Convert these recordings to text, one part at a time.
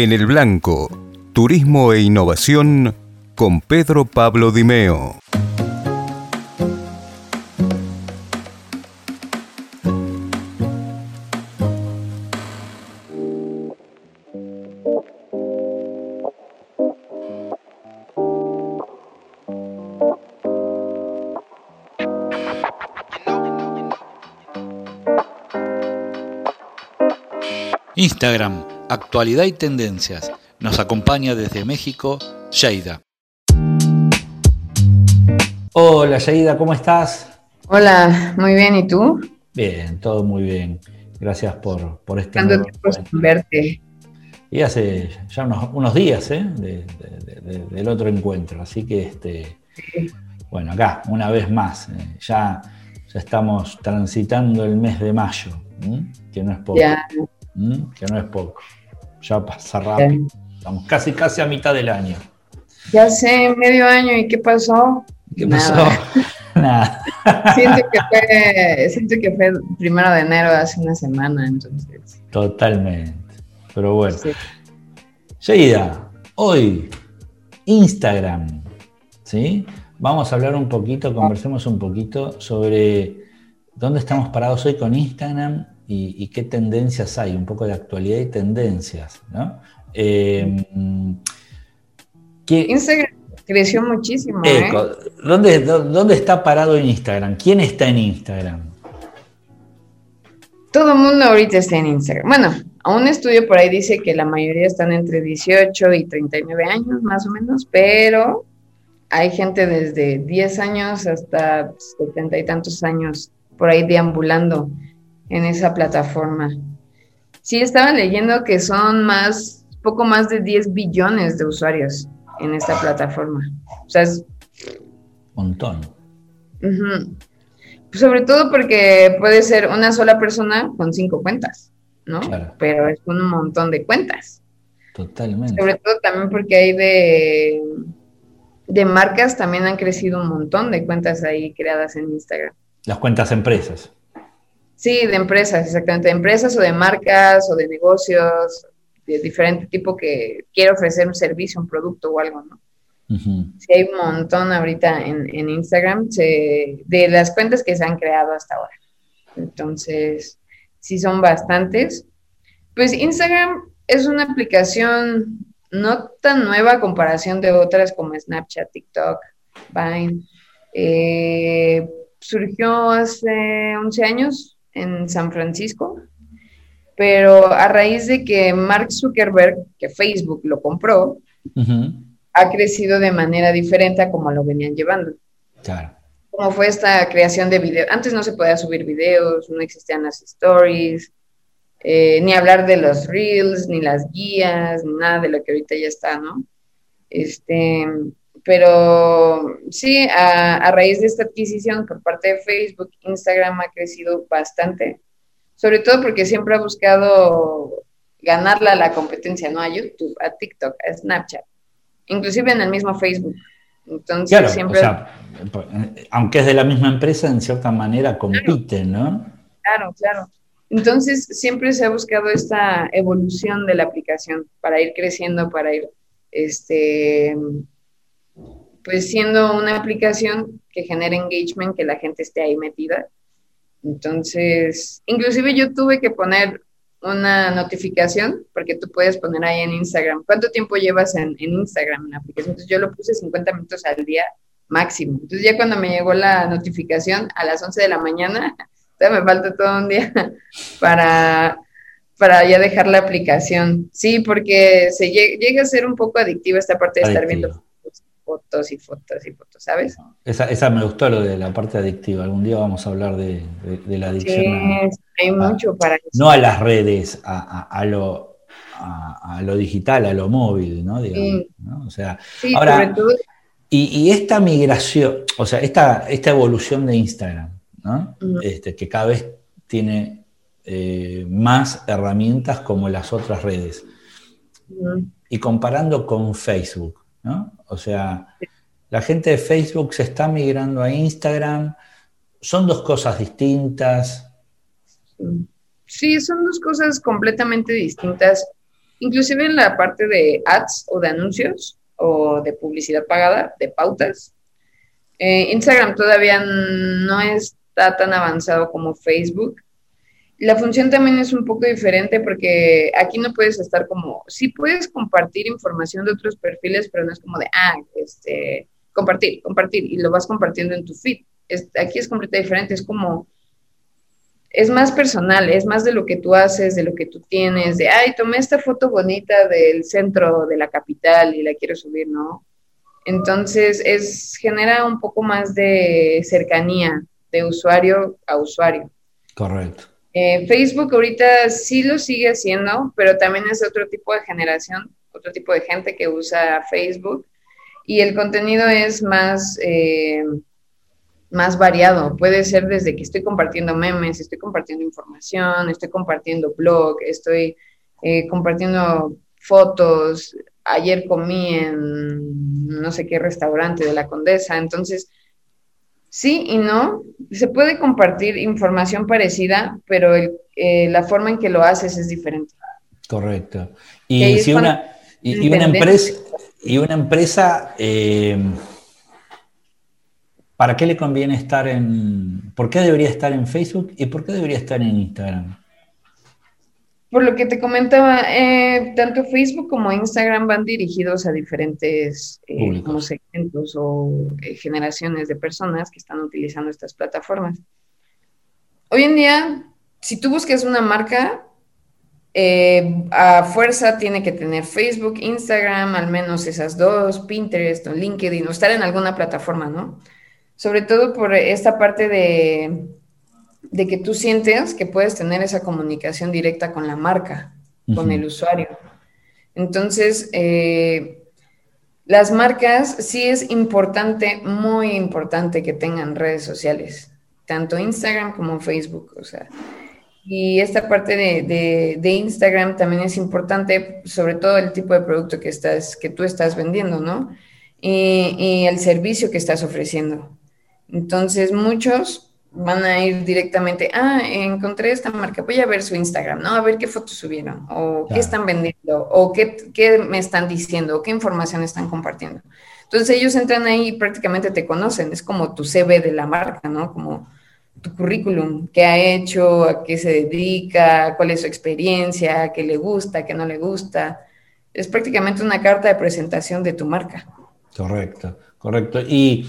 En el Blanco, Turismo e Innovación con Pedro Pablo Dimeo. Instagram, actualidad y tendencias. Nos acompaña desde México, Sheida. Hola Sheida, ¿cómo estás? Hola, muy bien, ¿y tú? Bien, todo muy bien. Gracias por, por este nuevo sin verte. Y hace ya unos, días ¿eh? del otro encuentro, así que este, bueno, acá, una vez más, eh, ya, ya estamos transitando el mes de mayo, que no es poco. Mm, que no es poco. Ya pasa rápido. Estamos casi, casi a mitad del año. Ya sé, medio año, ¿y qué pasó? ¿Qué pasó? Nada. siento, que fue, siento que fue primero de enero hace una semana, entonces. Totalmente. Pero bueno. Sí. hoy, Instagram. ¿Sí? Vamos a hablar un poquito, conversemos un poquito sobre dónde estamos parados hoy con Instagram y, qué tendencias hay, un poco de actualidad y tendencias, ¿no? Eh, Instagram creció muchísimo. ¿eh? ¿dónde, ¿Dónde está parado en Instagram? ¿Quién está en Instagram? Todo el mundo ahorita está en Instagram. Bueno, a un estudio por ahí dice que la mayoría están entre 18 y 39 años, más o menos, pero hay gente desde 10 años hasta 70 y tantos años por ahí deambulando en esa plataforma. Sí, estaba leyendo que son más, poco más de 10 billones de usuarios en esta plataforma. O sea, es... Un montón. sobre todo porque puede ser una sola persona con cinco cuentas, ¿no? Pero es un montón de cuentas. Totalmente. Sobre todo también porque hay de, de marcas, también han crecido un montón de cuentas ahí creadas en Instagram. Las cuentas empresas. Sí, de empresas, exactamente, de empresas o de marcas o de negocios de diferente tipo que quiere ofrecer un servicio, un producto o algo, ¿no? Sí, hay un montón ahorita en, Instagram de las cuentas que se han creado hasta ahora. Entonces, sí son bastantes. Pues Instagram es una aplicación no tan nueva a comparación de otras como Snapchat, TikTok, Vine. Eh, surgió hace 11 años, en San Francisco, pero a raíz de que Mark Zuckerberg, que Facebook lo compró, ha crecido de manera diferente a como lo venían llevando. Claro. Como fue esta creación de videos. Antes no se podía subir videos, no existían las stories, eh, ni hablar de los reels, ni las guías, ni nada de lo que ahorita ya está, ¿no? Este, pero sí, a, raíz de esta adquisición por parte de Facebook, Instagram ha crecido bastante, sobre todo porque siempre ha buscado ganarla a la competencia, ¿no? A YouTube, a TikTok, a Snapchat, inclusive en el mismo Facebook. Entonces, siempre... aunque es de la misma empresa, en cierta manera compiten, ¿no? Claro, claro. Entonces, siempre se ha buscado esta evolución de la aplicación para ir creciendo, para ir, este, pues siendo una aplicación que genera engagement, que la gente esté ahí metida. Entonces, inclusive yo tuve que poner una notificación, porque tú puedes poner ahí en Instagram, ¿cuánto tiempo llevas en, Instagram en la aplicación? Entonces yo lo puse 50 minutos al día máximo. Entonces ya cuando me llegó la notificación a las 11 de la mañana, me falta todo un día para, para ya dejar la aplicación. Sí, porque se llega, a ser un poco adictiva esta parte de estar viendo fotos y fotos y fotos, ¿sabes? Esa, me gustó lo de la parte adictiva. Algún día vamos a hablar de, la adicción. Sí, hay mucho para eso. No a las redes, a, lo, a, lo digital, a lo móvil, ¿no? O sea, ahora, y, esta migración, o sea, esta, esta evolución de Instagram, ¿no? este, que cada vez tiene eh, más herramientas como las otras redes. Y comparando con Facebook, ¿no? O sea, la gente de Facebook se está migrando a Instagram. Son dos cosas distintas. Sí, son dos cosas completamente distintas. inclusive en la parte de ads o de anuncios o de publicidad pagada, de pautas. Eh, Instagram todavía no está tan avanzado como Facebook. La función también es un poco diferente porque aquí no puedes estar como, sí puedes compartir información de otros perfiles, pero no es como de, ah, este, compartir, compartir, y lo vas compartiendo en tu feed. aquí es completamente diferente, es como, es más personal, es más de lo que tú haces, de lo que tú tienes, de, ay, tomé esta foto bonita del centro de la capital y la quiero subir, ¿no? Entonces, es, genera un poco más de cercanía de usuario a usuario. Correcto. Eh, Facebook ahorita sí lo sigue haciendo, pero también es otro tipo de generación, otro tipo de gente que usa Facebook y el contenido es más... Eh, más variado. Puede ser desde que estoy compartiendo memes, estoy compartiendo información, estoy compartiendo blog, estoy eh, compartiendo fotos. Ayer comí en no sé qué restaurante de la Condesa. Entonces, sí y no. Se puede compartir información parecida, pero eh, la forma en que lo haces es diferente. Correcto. Y, si una, y, una empresa, y una empresa eh, ¿Para qué le conviene estar en... ¿Por qué debería estar en Facebook y por qué debería estar en Instagram? Por lo que te comentaba, eh, tanto Facebook como Instagram van dirigidos a diferentes eh, segmentos o eh, generaciones de personas que están utilizando estas plataformas. Hoy en día, si tú buscas una marca, a fuerza tiene que tener Facebook, Instagram, al menos esas dos, Pinterest o LinkedIn, o estar en alguna plataforma, ¿no? sobre todo por esta parte de, que tú sientes que puedes tener esa comunicación directa con la marca, con el usuario. Entonces, eh, las marcas sí es importante, muy importante que tengan redes sociales, tanto Instagram como Facebook, o sea. Y esta parte de, Instagram también es importante, sobre todo el tipo de producto que, estás, que tú estás vendiendo, ¿no? y el servicio que estás ofreciendo. Entonces, muchos van a ir directamente, ah, encontré esta marca, voy a ver su Instagram, ¿no? A ver qué fotos subieron, o qué están vendiendo, o qué, qué, me están diciendo, o qué información están compartiendo. Entonces ellos entran ahí y prácticamente te conocen, es como tu CV de la marca, ¿no? Como tu currículum, qué ha hecho, a qué se dedica, cuál es su experiencia, qué le gusta, qué no le gusta. Es prácticamente una carta de presentación de tu marca. Correcto, correcto. Y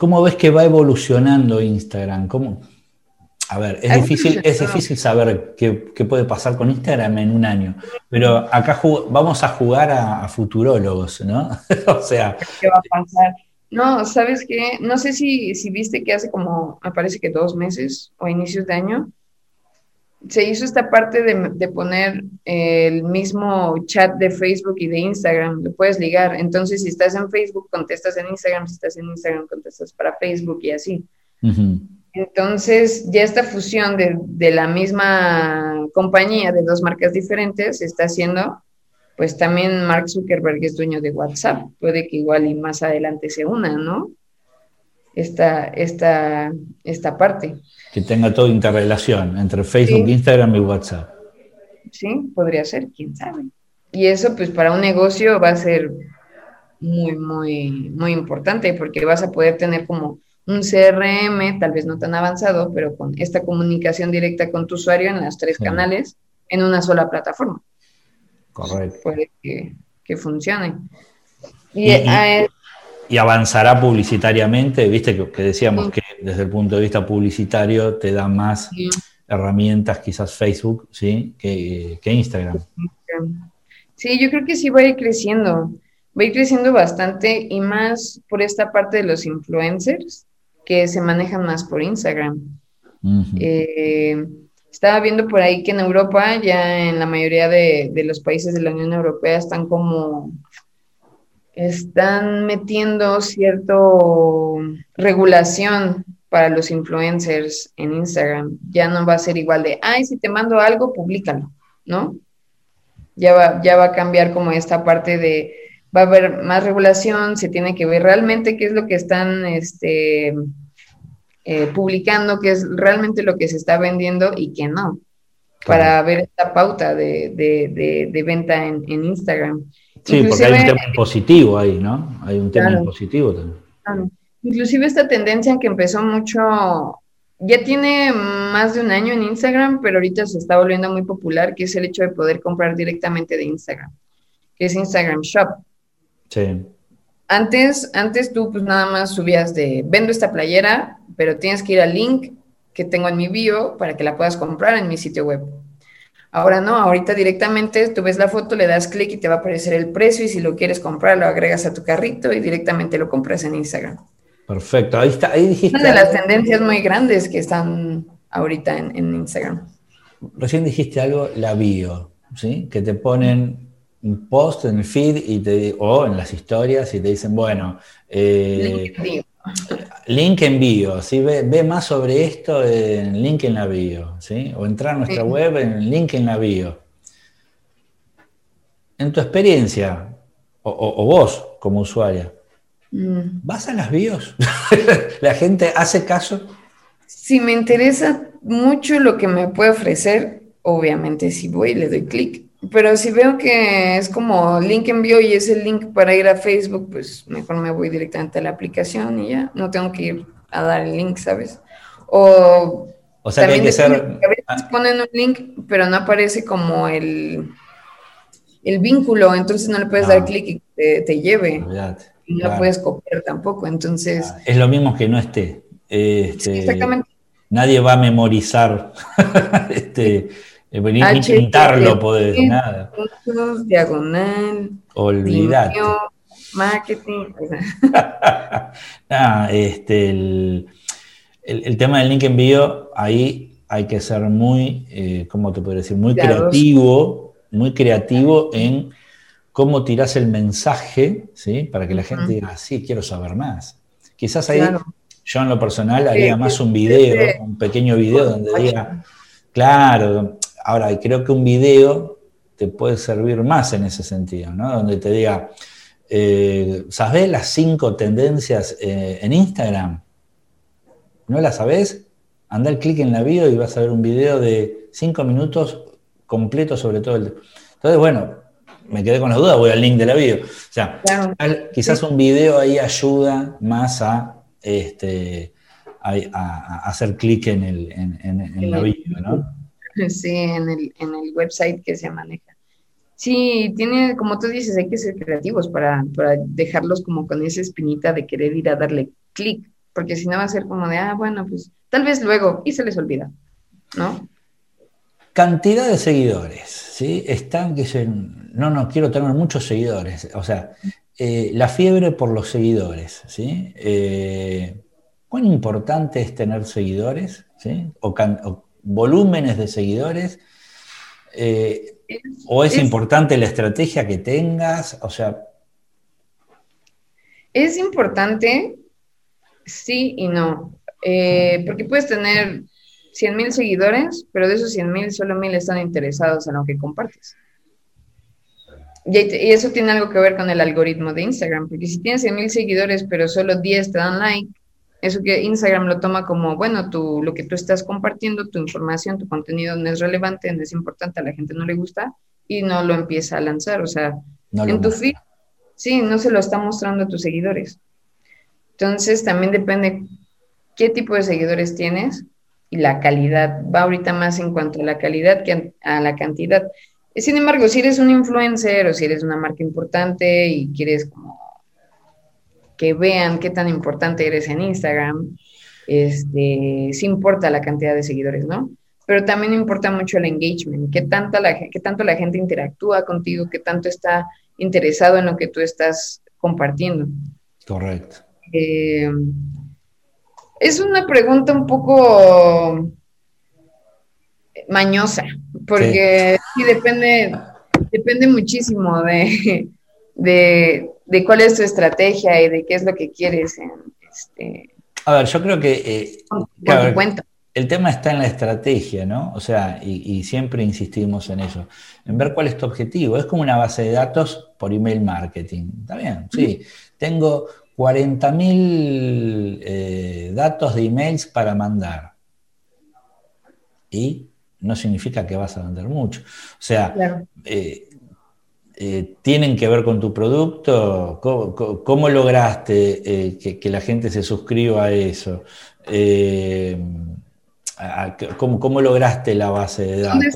¿Cómo ves que va evolucionando Instagram? ¿Cómo? A ver, es difícil, es difícil saber qué, puede pasar con Instagram en un año, pero acá vamos a jugar a, futurólogos, ¿no? o sea... ¿Qué va a pasar? No, ¿sabes qué? No sé si, si viste que hace como, me parece que dos meses o inicios de año, se hizo esta parte de, poner el mismo chat de Facebook y de Instagram, lo puedes ligar. Entonces, si estás en Facebook, contestas en Instagram, si estás en Instagram, contestas para Facebook y así. Entonces, ya esta fusión de, la misma compañía, de dos marcas diferentes, se está haciendo, pues también Mark Zuckerberg es dueño de WhatsApp, puede que igual y más adelante se una, ¿no? Esta, esta, esta parte que tenga toda interrelación entre Facebook, Instagram y WhatsApp. Sí, podría ser, quién sabe. Y eso, pues, para un negocio va a ser muy, muy, muy importante porque vas a poder tener como un CRM, tal vez no tan avanzado, pero con esta comunicación directa con tu usuario en las tres canales en una sola plataforma. Correcto. Puede que, funcione. Y, y, avanzará publicitariamente, viste que, decíamos que desde el punto de vista publicitario te da más herramientas quizás Facebook, ¿sí? Que, Instagram. Sí, yo creo que sí va a ir creciendo, va a ir creciendo bastante y más por esta parte de los influencers que se manejan más por Instagram. Eh, estaba viendo por ahí que en Europa, ya en la mayoría de, de los países de la Unión Europea, están como están metiendo cierto regulación para los influencers en Instagram. Ya no va a ser igual de, ay, si te mando algo, públicalo, ¿no? Ya va, ya va a cambiar como esta parte de, va a haber más regulación, se tiene que ver realmente qué es lo que están este, eh, publicando, qué es realmente lo que se está vendiendo y qué no. para ver esta pauta de, venta en, Instagram. Sí, porque hay un tema positivo ahí, ¿no? Hay un tema positivo también. Inclusive esta tendencia que empezó mucho, ya tiene más de un año en Instagram, pero ahorita se está volviendo muy popular, que es el hecho de poder comprar directamente de Instagram, que es Instagram Shop. Sí. Antes, antes tú pues nada más subías de, vendo esta playera, pero tienes que ir al link que tengo en mi bio para que la puedas comprar en mi sitio web. Ahora no, ahorita directamente tú ves la foto, le das clic y te va a aparecer el precio y si lo quieres comprar lo agregas a tu carrito y directamente lo compras en Instagram. Perfecto, ahí está, ahí dijiste. Una de las tendencias muy grandes que están ahorita en, Instagram. Recién dijiste algo, la bio, ¿sí? Que te ponen un post en el feed y te, o en las historias y te dicen, bueno, eh, Link en bio, ¿sí? ve, más sobre esto en link en la bio, ¿sí? o entrar a nuestra web en link en la bio. En tu experiencia, o, vos como usuaria, mm. ¿vas a las bios? ¿La gente hace caso? Si me interesa mucho lo que me puede ofrecer, obviamente si voy le doy clic. Pero si veo que es como link envío y es el link para ir a Facebook, pues mejor me voy directamente a la aplicación y ya, no tengo que ir a dar el link, ¿sabes? O, o sea, que hay que ser... A veces ah. ponen un link, pero no aparece como el, el vínculo, entonces no le puedes dar clic y te, lleve. y no lo puedes copiar tampoco, entonces... Ah, es lo mismo que no esté. Este, exactamente. Nadie va a memorizar este ni, pintarlo podés, nada. Diagonal. Olvidate. Marketing. ah, este, el, el, tema del link envío, ahí hay que ser muy, eh, ¿cómo te puedo decir? Muy creativo, muy creativo en cómo tirás el mensaje, ¿sí? Para que la gente diga, sí, quiero saber más. Quizás ahí, yo en lo personal haría más un video, un pequeño video donde diga, claro, Ahora, creo que un video te puede servir más en ese sentido, ¿no? Donde te diga, eh, ¿sabes las cinco tendencias eh, en Instagram? ¿No las sabes? Anda el clic en la bio y vas a ver un video de cinco minutos completo sobre todo el... Entonces, bueno, me quedé con las dudas, voy al link de la bio. O sea, quizás un video ahí ayuda más a, este, a, hacer clic en, el, en la bio, ¿no? Sí, en el, en el website que se maneja. Sí, tiene, como tú dices, hay que ser creativos para, dejarlos como con esa espinita de querer ir a darle clic, porque si no va a ser como de, ah, bueno, pues tal vez luego, y se les olvida, ¿no? Cantidad de seguidores, ¿sí? Están que se, no, no, quiero tener muchos seguidores, o sea, eh, la fiebre por los seguidores, ¿sí? Eh, ¿Cuán importante es tener seguidores, ¿sí? O, o volúmenes de seguidores? Eh, ¿O es, importante la estrategia que tengas? O sea... Es importante, sí y no. Eh, porque puedes tener 100 mil seguidores, pero de esos 100 mil, solo mil están interesados en lo que compartes. Y, eso tiene algo que ver con el algoritmo de Instagram, porque si tienes 100 mil seguidores, pero solo 10 te dan like, eso que Instagram lo toma como, bueno, tú, lo que tú estás compartiendo, tu información, tu contenido no es relevante, no es importante, a la gente no le gusta y no lo empieza a lanzar. O sea, en tu feed, sí, no se lo está mostrando a tus seguidores. Entonces, también depende qué tipo de seguidores tienes y la calidad. Va ahorita más en cuanto a la calidad que a la cantidad. Sin embargo, si eres un influencer o si eres una marca importante y quieres como que vean qué tan importante eres en Instagram, este, sí importa la cantidad de seguidores, ¿no? Pero también importa mucho el engagement, qué, tanta la, qué tanto la gente interactúa contigo, qué tanto está interesado en lo que tú estás compartiendo. Correcto. Eh, es una pregunta un poco mañosa, porque sí, depende, depende muchísimo de, de cuál es tu estrategia y de qué es lo que quieres. este, a ver, yo creo que eh, el tema está en la estrategia, ¿no? O sea, y, siempre insistimos en eso, en ver cuál es tu objetivo. Es como una base de datos por email marketing. ¿Está bien? Sí. Tengo 40.000 eh, datos de emails para mandar. ¿Y no significa que vas a vender mucho. O sea, eh, eh, tienen que ver con tu producto, cómo, lograste que, la gente se suscriba a eso. ¿cómo, lograste la base de datos?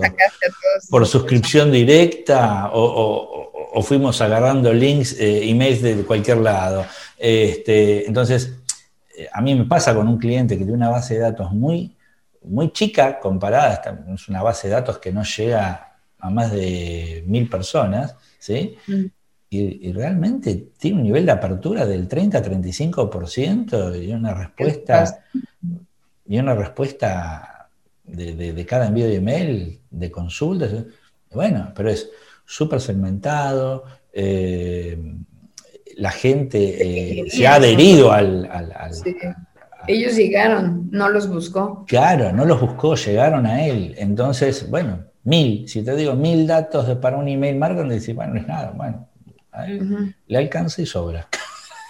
¿Por suscripción directa o, fuimos agarrando links, emails de cualquier lado? Este, entonces, a mí me pasa con un cliente que tiene una base de datos muy, muy chica comparada, es una base de datos que no llega a más de mil personas, ¿sí? Mm. Y, realmente tiene un nivel de apertura del 30-35% y una respuesta, y una respuesta de, cada envío de email, de consultas. Bueno, pero es súper segmentado, eh, la gente eh, se ha adherido al... Ellos llegaron, no los buscó. Claro, no los buscó, llegaron a él. Entonces, bueno, mil, si te digo mil datos de, para un email marketing, dices, bueno, no es nada, bueno, a él le alcanza y sobra.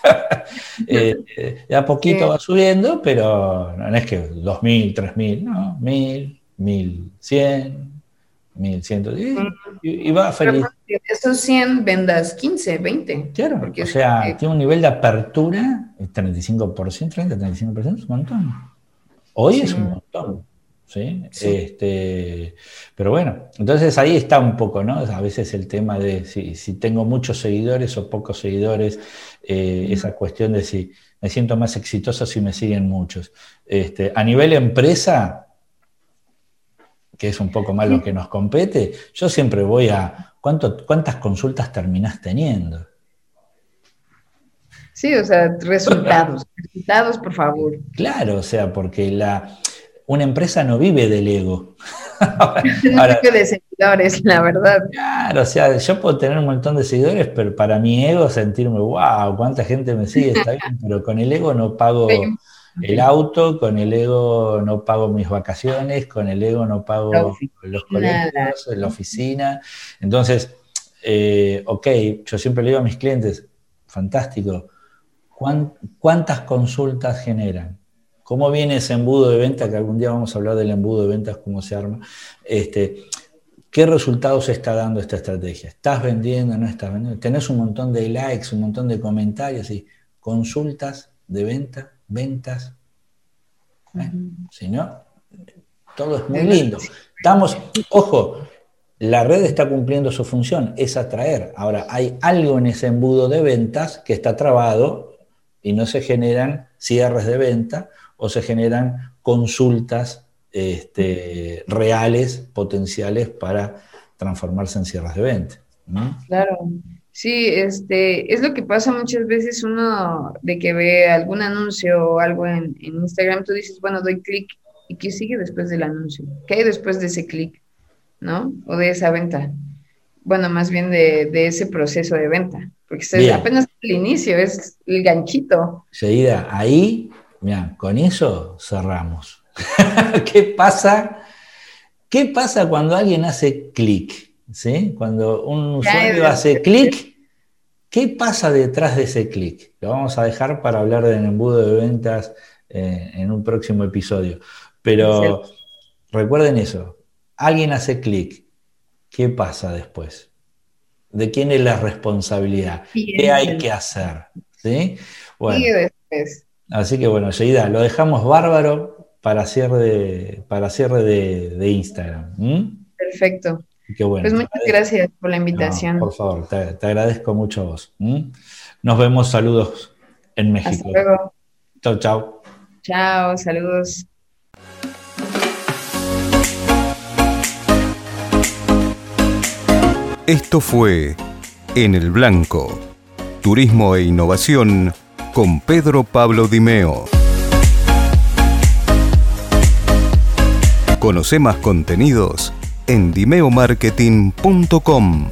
eh, eh a poquito va subiendo, pero no es que dos mil, tres mil, no, mil, mil cien, 1110 y, va feliz. Esos 100 vendas 15, 20. Claro, porque o sea, tiene un nivel de apertura, 35%, 30, 35%, es un montón. Hoy es un montón. ¿sí? Este, pero bueno, entonces ahí está un poco, ¿no? A veces el tema de si, tengo muchos seguidores o pocos seguidores, eh, esa cuestión de si me siento más exitoso si me siguen muchos. Este, a nivel empresa, que es un poco más lo que nos compete, yo siempre voy a ¿cuánto, cuántas consultas terminás teniendo. Sí, o sea, resultados, resultados, por favor. Claro, o sea, porque la, una empresa no vive del ego. no vive de seguidores, la verdad. Claro, o sea, yo puedo tener un montón de seguidores, pero para mi ego sentirme, wow, cuánta gente me sigue, está bien, pero con el ego no pago el auto, con el ego no pago mis vacaciones, con el ego no pago los colegios, la oficina. Entonces, eh, ok, yo siempre le digo a mis clientes, fantástico, ¿cuántas consultas generan? ¿Cómo viene ese embudo de venta? Que algún día vamos a hablar del embudo de ventas, cómo se arma. Este, ¿Qué resultados está dando esta estrategia? ¿Estás vendiendo? ¿No estás vendiendo? ¿Tenés un montón de likes, un montón de comentarios y consultas de venta? Ventas. Si no, todo es muy lindo. Estamos, ojo, la red está cumpliendo su función, es atraer. Ahora, hay algo en ese embudo de ventas que está trabado y no se generan cierres de venta o se generan consultas este, reales, potenciales para transformarse en cierres de venta. Claro. Sí, este, es lo que pasa muchas veces uno de que ve algún anuncio o algo en, Instagram, tú dices, bueno, doy clic, ¿y qué sigue después del anuncio? ¿Qué hay después de ese clic? ¿No? O de esa venta. Bueno, más bien de, ese proceso de venta, porque es apenas el inicio, es el ganchito. Seguida, ahí, mira, con eso cerramos. ¿Qué pasa? ¿Qué pasa cuando alguien hace clic? ¿Sí? Cuando un usuario hace clic, ¿qué pasa detrás de ese clic? Lo vamos a dejar para hablar del embudo de ventas eh, en un próximo episodio. Pero recuerden eso, alguien hace clic, ¿qué pasa después? ¿De quién es la responsabilidad? ¿Qué hay que hacer? ¿Sí? así que bueno, Sheida, lo dejamos bárbaro para cierre para cierre de, Instagram. Perfecto pues muchas gracias por la invitación. por favor, te, agradezco mucho a vos. Nos vemos, saludos en México. Hasta luego. Chao, chao. Chao, saludos. Esto fue En el Blanco, Turismo e Innovación con Pedro Pablo Dimeo. Conoce más contenidos en dimeomarketing.com.